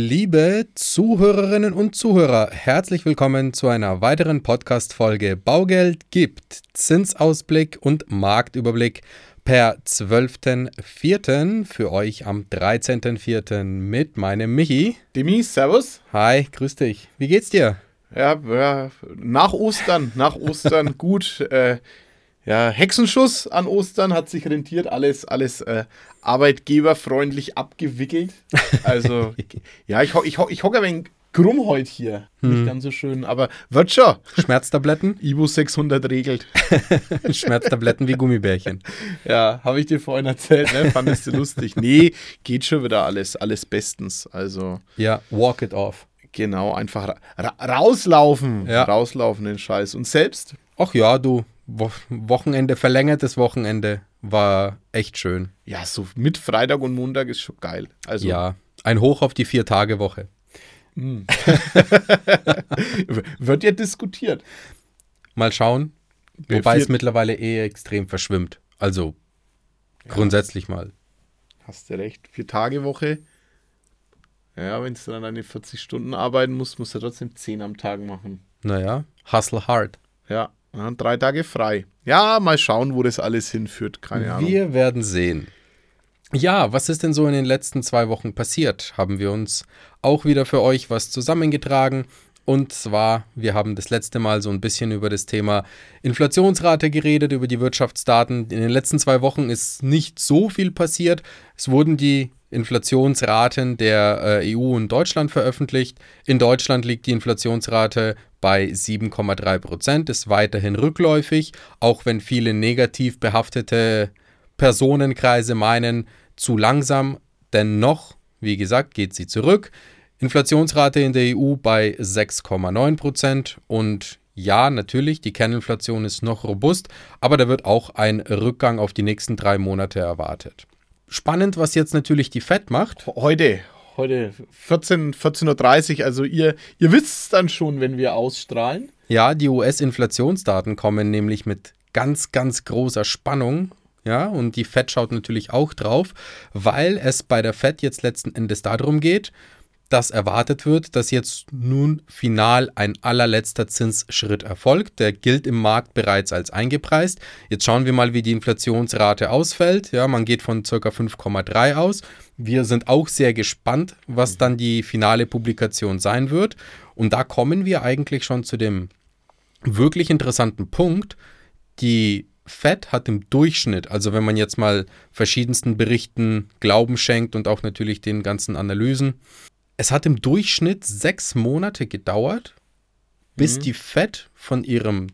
Liebe Zuhörerinnen und Zuhörer, herzlich willkommen zu einer weiteren Podcast-Folge Baugeld gibt Zinsausblick und Marktüberblick per 12.04. für euch am 13.04. mit meinem Michi. Demi, servus. Hi, grüß dich. Wie geht's dir? Ja, ja nach Ostern, nach Ostern gut. Äh, ja, Hexenschuss an Ostern hat sich rentiert, alles, alles äh, arbeitgeberfreundlich abgewickelt. Also, ja, ich, ich, ich hocke ein wenig krumm heute hier. Hm. Nicht ganz so schön, aber wird schon. Schmerztabletten? Ibu 600 regelt. Schmerztabletten wie Gummibärchen. Ja, habe ich dir vorhin erzählt, ne? Fandest du lustig? Nee, geht schon wieder alles, alles bestens. Also. Ja, walk it off. Genau, einfach ra rauslaufen. Ja. Rauslaufen, den Scheiß. Und selbst? Ach ja, du, Wochenende, verlängertes Wochenende war echt schön. Ja, so mit Freitag und Montag ist schon geil. Also ja, ein Hoch auf die Vier-Tage-Woche. Mm. Wird ja diskutiert. Mal schauen. Wobei Vier es mittlerweile eh extrem verschwimmt. Also ja. grundsätzlich mal. Hast du recht. Vier-Tage-Woche. Ja, wenn du dann eine 40 Stunden arbeiten musst, musst du trotzdem 10 am Tag machen. Naja, hustle hard. Ja, ja, drei Tage frei. Ja, mal schauen, wo das alles hinführt. Keine Ahnung. Wir werden sehen. Ja, was ist denn so in den letzten zwei Wochen passiert? Haben wir uns auch wieder für euch was zusammengetragen. Und zwar, wir haben das letzte Mal so ein bisschen über das Thema Inflationsrate geredet, über die Wirtschaftsdaten. In den letzten zwei Wochen ist nicht so viel passiert. Es wurden die Inflationsraten der äh, EU und Deutschland veröffentlicht. In Deutschland liegt die Inflationsrate bei 7,3 Prozent, ist weiterhin rückläufig, auch wenn viele negativ behaftete Personenkreise meinen, zu langsam. Dennoch, wie gesagt, geht sie zurück. Inflationsrate in der EU bei 6,9 Prozent und ja, natürlich, die Kerninflation ist noch robust, aber da wird auch ein Rückgang auf die nächsten drei Monate erwartet. Spannend, was jetzt natürlich die FED macht. Heute, heute 14, 14.30 Uhr, also ihr, ihr wisst es dann schon, wenn wir ausstrahlen. Ja, die US-Inflationsdaten kommen nämlich mit ganz, ganz großer Spannung. Ja, und die FED schaut natürlich auch drauf, weil es bei der FED jetzt letzten Endes darum geht, dass erwartet wird, dass jetzt nun final ein allerletzter Zinsschritt erfolgt. Der gilt im Markt bereits als eingepreist. Jetzt schauen wir mal, wie die Inflationsrate ausfällt. Ja, man geht von ca. 5,3 aus. Wir sind auch sehr gespannt, was dann die finale Publikation sein wird. Und da kommen wir eigentlich schon zu dem wirklich interessanten Punkt. Die Fed hat im Durchschnitt, also wenn man jetzt mal verschiedensten Berichten Glauben schenkt und auch natürlich den ganzen Analysen, es hat im Durchschnitt sechs Monate gedauert, bis mhm. die Fed von ihrem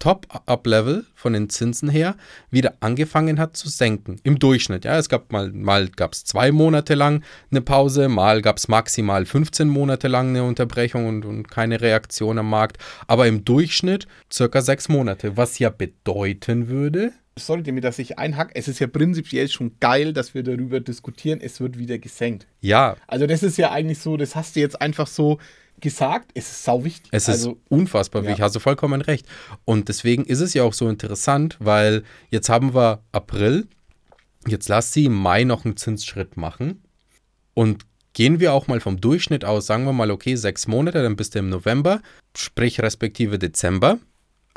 Top-Up-Level von den Zinsen her wieder angefangen hat zu senken. Im Durchschnitt. Ja, es gab mal, mal gab es zwei Monate lang eine Pause, mal gab es maximal 15 Monate lang eine Unterbrechung und, und keine Reaktion am Markt. Aber im Durchschnitt circa sechs Monate, was ja bedeuten würde, sorry, damit dass ich einhack, es ist ja prinzipiell schon geil, dass wir darüber diskutieren, es wird wieder gesenkt. Ja. Also das ist ja eigentlich so, das hast du jetzt einfach so gesagt, es ist sau wichtig. Es also, ist unfassbar wichtig, ja. hast du vollkommen recht. Und deswegen ist es ja auch so interessant, weil jetzt haben wir April, jetzt lass sie im Mai noch einen Zinsschritt machen und gehen wir auch mal vom Durchschnitt aus, sagen wir mal, okay, sechs Monate, dann bist du im November, sprich respektive Dezember,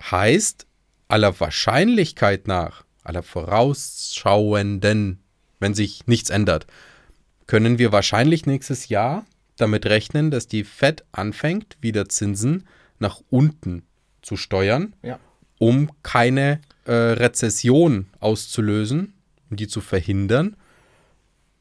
heißt, aller Wahrscheinlichkeit nach, aller vorausschauenden, wenn sich nichts ändert, können wir wahrscheinlich nächstes Jahr damit rechnen, dass die Fed anfängt, wieder Zinsen nach unten zu steuern, ja. um keine äh, Rezession auszulösen, um die zu verhindern.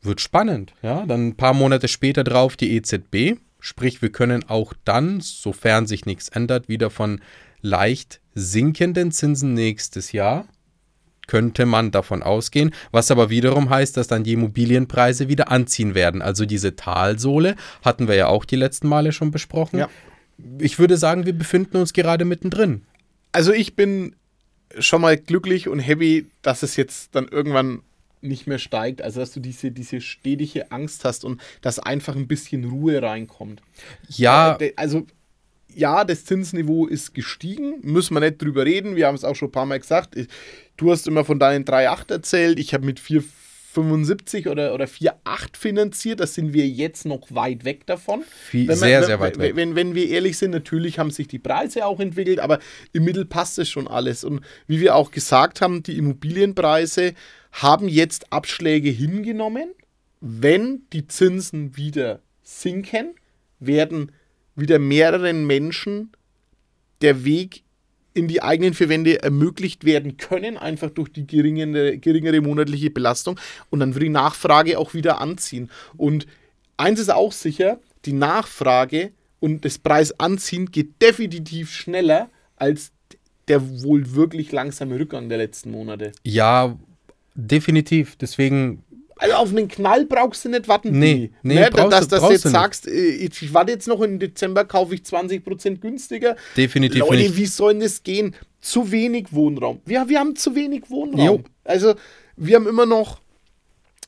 Wird spannend, ja. Dann ein paar Monate später drauf die EZB, sprich, wir können auch dann, sofern sich nichts ändert, wieder von leicht sinkenden Zinsen nächstes Jahr könnte man davon ausgehen, was aber wiederum heißt, dass dann die Immobilienpreise wieder anziehen werden. Also diese Talsohle hatten wir ja auch die letzten Male schon besprochen. Ja. Ich würde sagen, wir befinden uns gerade mittendrin. Also ich bin schon mal glücklich und happy, dass es jetzt dann irgendwann nicht mehr steigt, also dass du diese, diese stetige Angst hast und dass einfach ein bisschen Ruhe reinkommt. Ja. Also ja, das Zinsniveau ist gestiegen, müssen wir nicht drüber reden. Wir haben es auch schon ein paar Mal gesagt. Du hast immer von deinen 3,8 erzählt. Ich habe mit 4, 4,75 oder, oder 4,8 finanziert. Da sind wir jetzt noch weit weg davon. Viel, man- sehr, wenn- sehr weit weg. Wenn, wenn wir ehrlich sind, natürlich haben sich die Preise auch entwickelt, aber im Mittel passt es schon alles. Und wie wir auch gesagt haben, die Immobilienpreise haben jetzt Abschläge hingenommen. Wenn die Zinsen wieder sinken, werden wieder mehreren Menschen der Weg in die eigenen vier Wände ermöglicht werden können, einfach durch die geringere, geringere monatliche Belastung. Und dann wird die Nachfrage auch wieder anziehen. Und eins ist auch sicher, die Nachfrage und das Preisanziehen geht definitiv schneller als der wohl wirklich langsame Rückgang der letzten Monate. Ja, definitiv. Deswegen, Also auf einen Knall brauchst du nicht warten. Nee, nee, ne, brauchst dass du- dass du jetzt nicht. sagst, äh, ich warte jetzt noch im Dezember, kaufe ich 20% günstiger. definitiv Leute, nicht. wie soll das gehen? Zu wenig Wohnraum. Ja, wir haben zu wenig Wohnraum. Jo. Also, wir haben immer noch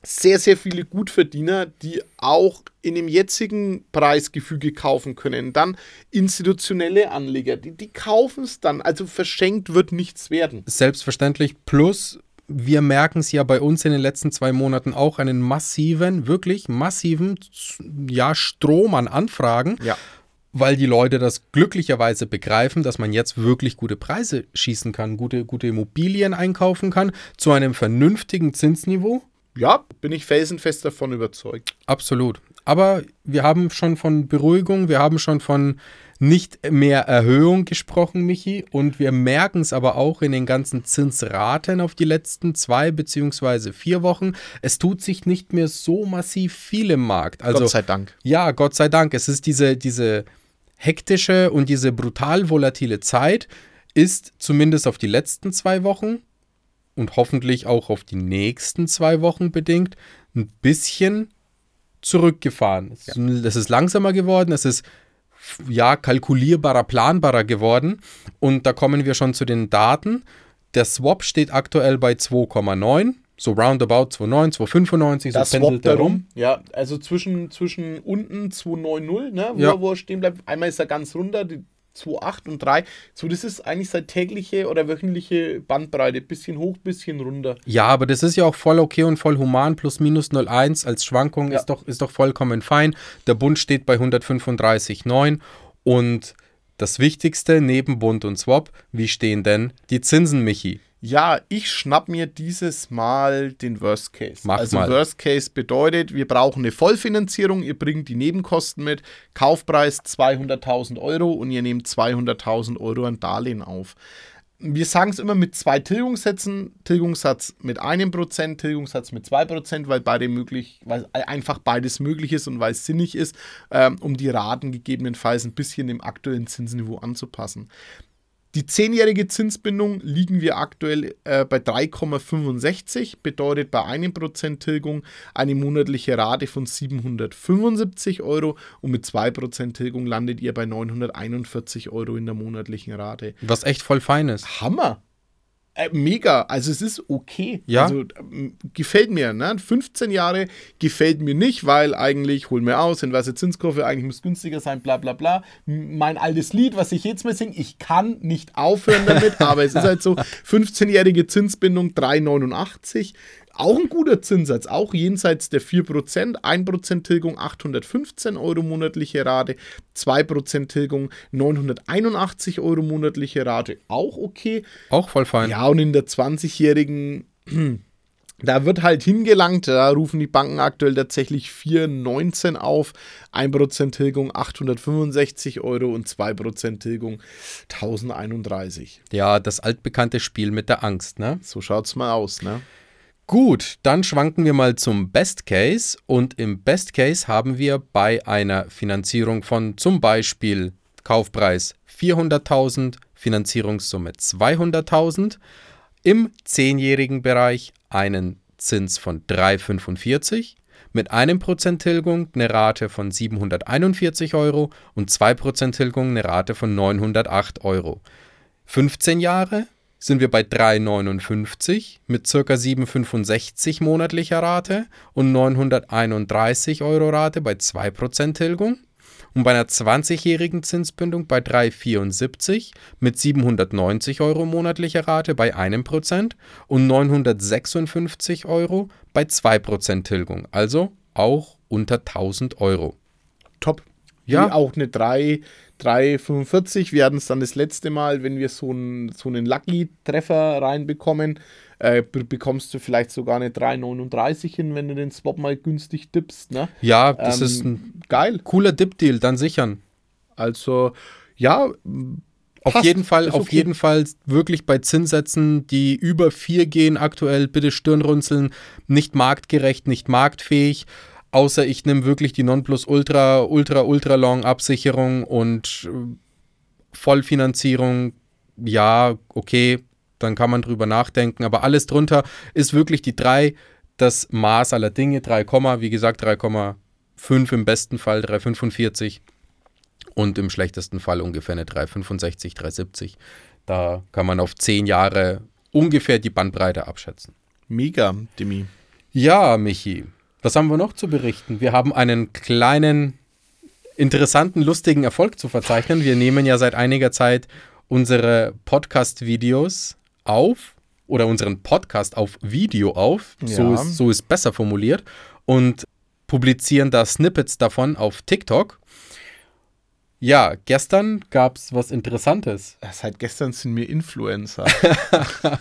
sehr, sehr viele Gutverdiener, die auch in dem jetzigen Preisgefüge kaufen können. Dann institutionelle Anleger, die, die kaufen es dann. Also verschenkt wird nichts werden. Selbstverständlich. Plus, wir merken es ja bei uns in den letzten zwei Monaten auch einen massiven, wirklich massiven ja, Strom an Anfragen, Ja. weil die Leute das glücklicherweise begreifen, dass man jetzt wirklich gute Preise schießen kann, gute, gute Immobilien einkaufen kann, zu einem vernünftigen Zinsniveau. Ja, bin ich felsenfest davon überzeugt. Absolut. Aber wir haben schon von Beruhigung, wir haben schon von nicht mehr Erhöhung gesprochen, Michi. Und wir merken es aber auch in den ganzen Zinsraten auf die letzten zwei beziehungsweise vier Wochen. Es tut sich nicht mehr so massiv viel im Markt. Also, Gott sei Dank. ja, Gott sei Dank. Es ist diese, diese hektische und diese brutal volatile Zeit ist zumindest auf die letzten zwei Wochen und hoffentlich auch auf die nächsten zwei Wochen bedingt ein bisschen zurückgefahren. Es ist- Es ist langsamer geworden, es ist ja kalkulierbarer, planbarer geworden und da kommen wir schon zu den Daten. Der Swap steht aktuell bei 2,9, so roundabout 2,9, 2,95, so Das pendelt swappt er darum. Ja, also zwischen, zwischen unten 290, ne, wo, Ja. wo er stehen bleibt. Einmal ist er ganz runter, die 2,8 und 3. So, das ist eigentlich seine tägliche oder wöchentliche Bandbreite. Bisschen hoch, bisschen runter. Ja, aber das ist ja auch voll okay und voll human. Plus minus 0,1 als Schwankung Ja. ist, doch, ist doch vollkommen fein. Der Bund steht bei 135,9 und das Wichtigste neben Bund und Swap, wie stehen denn die Zinsen, Michi? Ja, ich schnapp mir dieses Mal den Worst Case. Mach also mal. Worst Case bedeutet, wir brauchen eine Vollfinanzierung, ihr bringt die Nebenkosten mit, Kaufpreis 200.000 Euro und ihr nehmt 200.000 Euro an Darlehen auf. Wir sagen es immer mit zwei Tilgungssätzen, Tilgungssatz mit einem Prozent, Tilgungssatz mit zwei Prozent, weil beide möglich, weil einfach beides möglich ist und weil es sinnig ist, ähm, um die Raten gegebenenfalls ein bisschen dem aktuellen Zinsniveau anzupassen. Die zehnjährige Zinsbindung liegen wir aktuell äh, bei 3,65, bedeutet bei einem Prozent Tilgung eine monatliche Rate von 775 Euro und mit 2% Tilgung landet ihr bei 941 Euro in der monatlichen Rate. Was echt voll fein ist. Hammer! Äh, mega, also es ist okay. Ja. Also ähm, gefällt mir, ne? 15 Jahre gefällt mir nicht, weil eigentlich, hol mir aus, inverse Zinskurve, eigentlich muss günstiger sein, bla bla bla. Mein altes Lied, was ich jetzt mal singe, ich kann nicht aufhören damit, aber es ist halt so, 15-jährige Zinsbindung 3,89. Auch ein guter Zinssatz, auch jenseits der 4%, 1% Tilgung 815 Euro monatliche Rate, 2% Tilgung 981 Euro monatliche Rate, auch okay. Auch voll fein. Ja, und in der 20-jährigen, da wird halt hingelangt, da rufen die Banken aktuell tatsächlich 4,19 auf, 1% Tilgung 865 Euro und 2% Tilgung 1031. Ja, das altbekannte Spiel mit der Angst, ne? So schaut's mal aus, ne? Gut, dann schwanken wir mal zum Best Case und im Best Case haben wir bei einer Finanzierung von zum Beispiel Kaufpreis 400.000, Finanzierungssumme 200.000, im zehnjährigen Bereich einen Zins von 3,45, mit einem Prozent Tilgung eine Rate von 741 Euro und 2% Tilgung eine Rate von 908 Euro. 15 Jahre sind wir bei 3,59 mit ca. 7,65 monatlicher Rate und 931 Euro Rate bei 2% Tilgung. und bei einer 20-jährigen Zinsbindung bei 3,74 mit 790 Euro monatlicher Rate bei einem Prozent und 956 Euro bei 2% Tilgung. Also auch unter 1000 Euro. Top. Ja. Wie auch eine 3, 3,45. Wir hatten es dann das letzte Mal, wenn wir so einen, so einen Lucky-Treffer reinbekommen, äh, be- bekommst du vielleicht sogar eine 3,39 hin, wenn du den Swap mal günstig tippst. Ne? Ja, das Ähm, ist ein Geil. cooler Dip-Deal, dann sichern. Also, ja. Auf passt. jeden Fall, Ist auf okay. jeden Fall wirklich bei Zinssätzen, die über 4 gehen aktuell, bitte Stirnrunzeln, nicht marktgerecht, nicht marktfähig. Außer ich nehme wirklich die Nonplusultra, Ultra, Ultra Long Absicherung und äh, Vollfinanzierung. Ja, okay, dann kann man drüber nachdenken. Aber alles drunter ist wirklich die 3, das Maß aller Dinge. 3, wie gesagt, 3,5 im besten Fall, 3,45 und im schlechtesten Fall ungefähr eine 365, 370. Da kann man auf 10 Jahre ungefähr die Bandbreite abschätzen. Mega, Dimi. Ja, Michi, was haben wir noch zu berichten? Wir haben einen kleinen, interessanten, lustigen Erfolg zu verzeichnen. Wir nehmen ja seit einiger Zeit unsere Podcast-Videos auf oder unseren Podcast auf Video auf. So, Ja. ist, so ist besser formuliert. Und publizieren da Snippets davon auf TikTok. Ja, gestern gab es was Interessantes. Seit gestern sind wir Influencer.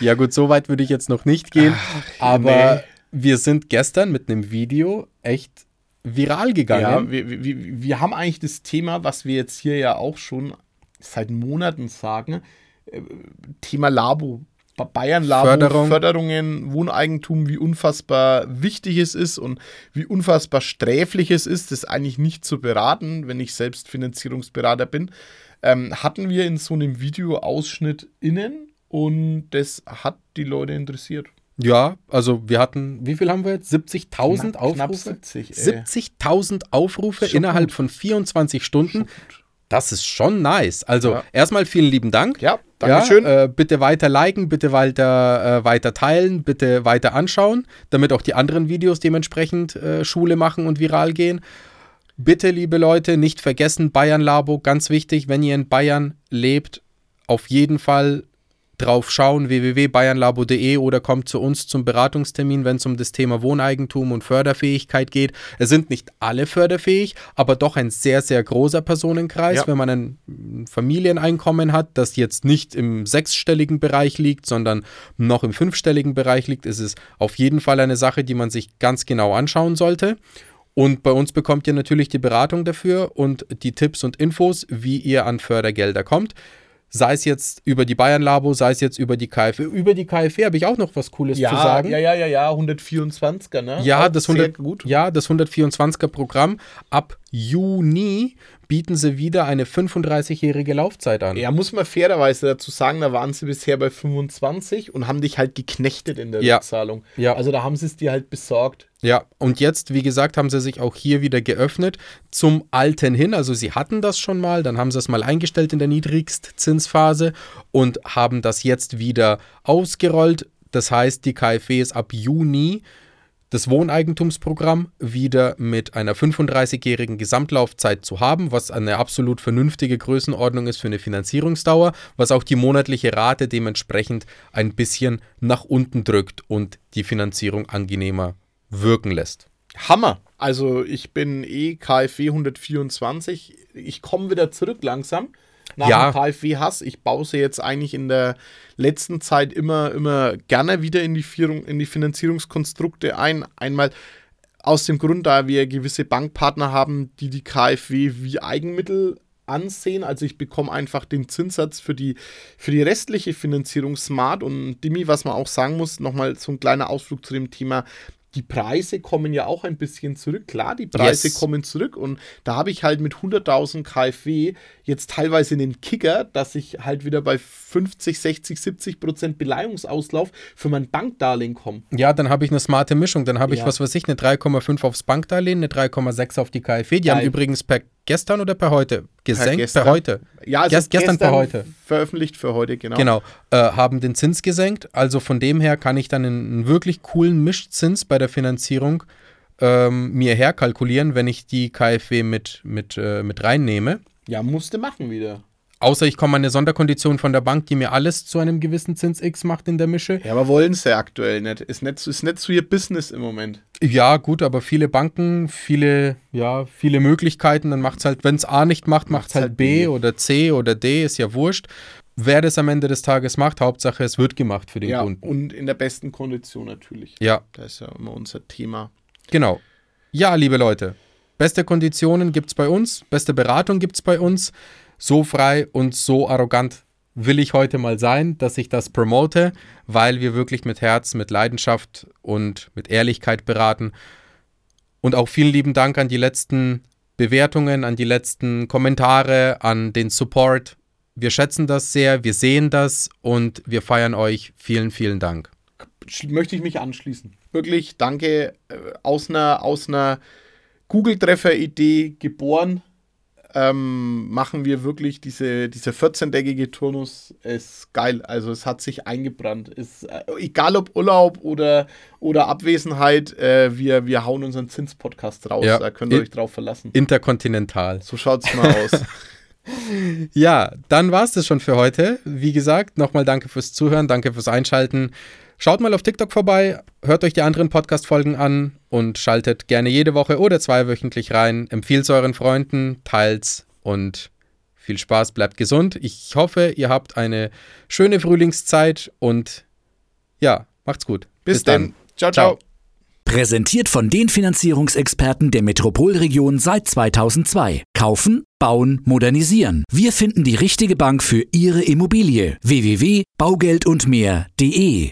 Ja gut, so weit würde ich jetzt noch nicht gehen, aber nee. Wir sind gestern mit einem Video echt viral ja, gegangen. wir, wir, wir haben eigentlich das Thema, was wir jetzt hier ja auch schon seit Monaten sagen: äh, Thema Labo. Ba- Bayern Labo, Förderung. Förderungen, Wohneigentum, wie unfassbar wichtig es ist und wie unfassbar sträflich es ist, das eigentlich nicht zu beraten, wenn ich selbst Finanzierungsberater bin, ähm, hatten wir in so einem Videoausschnitt innen und das hat die Leute interessiert. Ja, also wir hatten, wie viel haben wir jetzt? 70.000 Knapp- Aufrufe? knapp 70, ey. 70.000 Aufrufe Schon innerhalb von 24 Stunden. Das ist schon nice. Also Ja. erstmal vielen lieben Dank. Ja, Dankeschön. Ja, äh, bitte weiter liken, bitte weiter, äh, weiter teilen, bitte weiter anschauen, damit auch die anderen Videos dementsprechend äh, Schule machen und viral gehen. Bitte, liebe Leute, nicht vergessen, Bayern Labo, ganz wichtig, wenn ihr in Bayern lebt, auf jeden Fall drauf schauen, www.bayernlabo.de oder kommt zu uns zum Beratungstermin, wenn es um das Thema Wohneigentum und Förderfähigkeit geht. Es sind nicht alle förderfähig, aber doch ein sehr, sehr großer Personenkreis. Ja. Wenn man ein mm, Familieneinkommen hat, das jetzt nicht im sechsstelligen Bereich liegt, sondern noch im fünfstelligen Bereich liegt, ist es auf jeden Fall eine Sache, die man sich ganz genau anschauen sollte. Und bei uns bekommt ihr natürlich die Beratung dafür und die Tipps und Infos, wie ihr an Fördergelder kommt. Sei es jetzt über die Bayern Labo, sei es jetzt über die KfW. Über die KfW habe ich auch noch was Cooles ja, zu sagen. ja, ja, ja, ja, 124er, ne? Ja, Auch das, sehr 100, gut. ja, das 124er Programm. Ab Juni bieten sie wieder eine 35-jährige Laufzeit an. Ja, muss man fairerweise dazu sagen, da waren sie bisher bei 25 und haben dich halt geknechtet in der Ja. Rückzahlung. Ja. Also da haben sie es dir halt besorgt. Ja, und jetzt, wie gesagt, haben sie sich auch hier wieder geöffnet zum alten hin. Also sie hatten das schon mal, dann haben sie es mal eingestellt in der Niedrigstzinsphase und haben das jetzt wieder ausgerollt. Das heißt, die KfW ist ab Juni das Wohneigentumsprogramm wieder mit einer 35-jährigen Gesamtlaufzeit zu haben, was eine absolut vernünftige Größenordnung ist für eine Finanzierungsdauer, was auch die monatliche Rate dementsprechend ein bisschen nach unten drückt und die Finanzierung angenehmer wirken lässt. Hammer. Also ich bin eh KfW 124. Ich komme wieder zurück langsam. Nach Ja. dem KfW-Hass. Ich baue sie jetzt eigentlich in der letzten Zeit immer, immer gerne wieder in die, Führung, in die Finanzierungskonstrukte ein. Einmal aus dem Grund, da wir gewisse Bankpartner haben, die die KfW wie Eigenmittel ansehen. Also ich bekomme einfach den Zinssatz für die, für die restliche Finanzierung smart. Und Dimi, was man auch sagen muss, nochmal so ein kleiner Ausflug zu dem Thema. Die Preise kommen ja auch ein bisschen zurück. Klar, die Preise Yes. kommen zurück. Und da habe ich halt mit 100.000 KfW jetzt teilweise einen Kicker, dass ich halt wieder bei 50, 60, 70 Prozent Beleihungsauslauf für mein Bankdarlehen komme. Ja, dann habe ich eine smarte Mischung. Dann habe ich, Ja. was weiß ich, eine 3,5 aufs Bankdarlehen, eine 3,6 auf die KfW. Die haben Geil. übrigens per gestern oder per heute gesenkt? Per, gestern. heute. Ja, also Gest- gestern per heute. Veröffentlicht für heute, genau. Genau, äh, haben den Zins gesenkt. Also von dem her kann ich dann einen, einen wirklich coolen Mischzins bei der Finanzierung ähm, mir herkalkulieren, wenn ich die KfW mit, mit, äh, mit reinnehme. Ja, musste machen wieder. Außer ich komme an eine Sonderkondition von der Bank, die mir alles zu einem gewissen Zins X macht in der Mische. Ja, aber wollen sie aktuell nicht. Ist nicht, ist nicht so ihr Business im Moment. Ja, gut, aber viele Banken, viele, ja, viele Möglichkeiten. Dann macht es halt, wenn es A nicht macht, macht es halt B, B oder C oder D, ist ja wurscht. Wer das am Ende des Tages macht, Hauptsache es wird gemacht für den ja, Kunden. Und in der besten Kondition natürlich. Ja. Das ist ja immer unser Thema. Genau. Ja, liebe Leute, beste Konditionen gibt es bei uns, beste Beratung gibt es bei uns so frei und so arrogant will ich heute mal sein, dass ich das promote, weil wir wirklich mit Herz, mit Leidenschaft und mit Ehrlichkeit beraten. Und auch vielen lieben Dank an die letzten Bewertungen, an die letzten Kommentare, an den Support. Wir schätzen das sehr, wir sehen das und wir feiern euch. Vielen, vielen Dank. Möchte ich mich anschließen. Wirklich, danke. Äh, aus einer, aus einer Google-Treffer-Idee geboren ähm, machen wir wirklich diese, diese 14-tägige Turnus, ist geil. Also es hat sich eingebrannt. Ist, äh, egal ob Urlaub oder, oder Abwesenheit, äh, wir, wir hauen unseren Zins-Podcast raus. Ja. Da könnt ihr euch drauf verlassen. Interkontinental. So schaut es mal aus. ja, dann war es das schon für heute. Wie gesagt, nochmal danke fürs Zuhören, danke fürs Einschalten. Schaut mal auf TikTok vorbei, hört euch die anderen Podcast-Folgen an und schaltet gerne jede Woche oder zweiwöchentlich rein. Empfiehlt es euren Freunden, teilt's und viel Spaß, bleibt gesund. Ich hoffe, ihr habt eine schöne Frühlingszeit und ja, macht's gut. Bis, Bis dann. Ciao, ciao. Präsentiert von den Finanzierungsexperten der Metropolregion seit 2002. Kaufen, bauen, modernisieren. Wir finden die richtige Bank für Ihre Immobilie. www.baugeldundmehr.de